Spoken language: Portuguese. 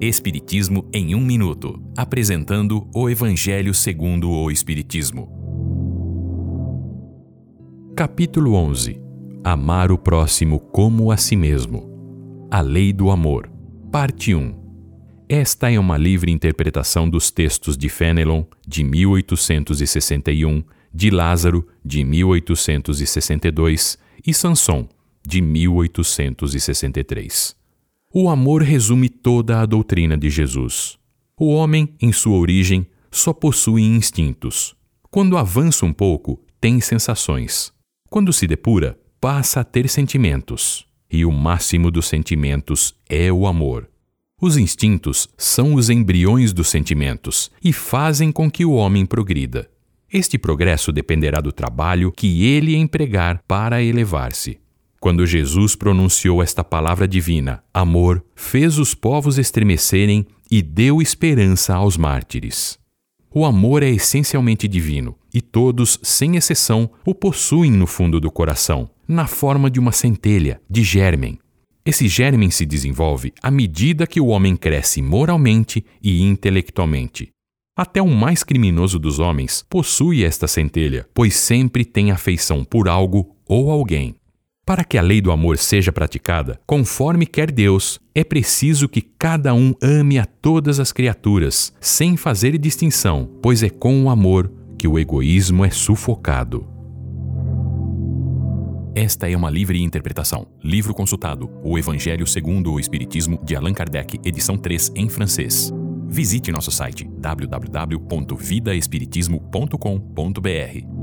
Espiritismo em um minuto, apresentando o Evangelho segundo o Espiritismo. Capítulo 11. Amar o próximo como a si mesmo. A lei do amor. Parte 1. Esta é uma livre interpretação dos textos de Fenelon, de 1861, de Lázaro, de 1862 e Sanson, de 1863. O amor resume toda a doutrina de Jesus. O homem, em sua origem, só possui instintos. Quando avança um pouco, tem sensações. Quando se depura, passa a ter sentimentos. E o máximo dos sentimentos é o amor. Os instintos são os embriões dos sentimentos e fazem com que o homem progrida. Este progresso dependerá do trabalho que ele empregar para elevar-se. Quando Jesus pronunciou esta palavra divina, amor, fez os povos estremecerem e deu esperança aos mártires. O amor é essencialmente divino e todos, sem exceção, o possuem no fundo do coração, na forma de uma centelha, de germen. Esse germen se desenvolve à medida que o homem cresce moralmente e intelectualmente. Até o mais criminoso dos homens possui esta centelha, pois sempre tem afeição por algo ou alguém. Para que a lei do amor seja praticada, conforme quer Deus, é preciso que cada um ame a todas as criaturas, sem fazer distinção, pois é com o amor que o egoísmo é sufocado. Esta é uma livre interpretação. Livro consultado: O Evangelho segundo o Espiritismo, de Allan Kardec, edição 3, em francês. Visite nosso site www.vidaespiritismo.com.br.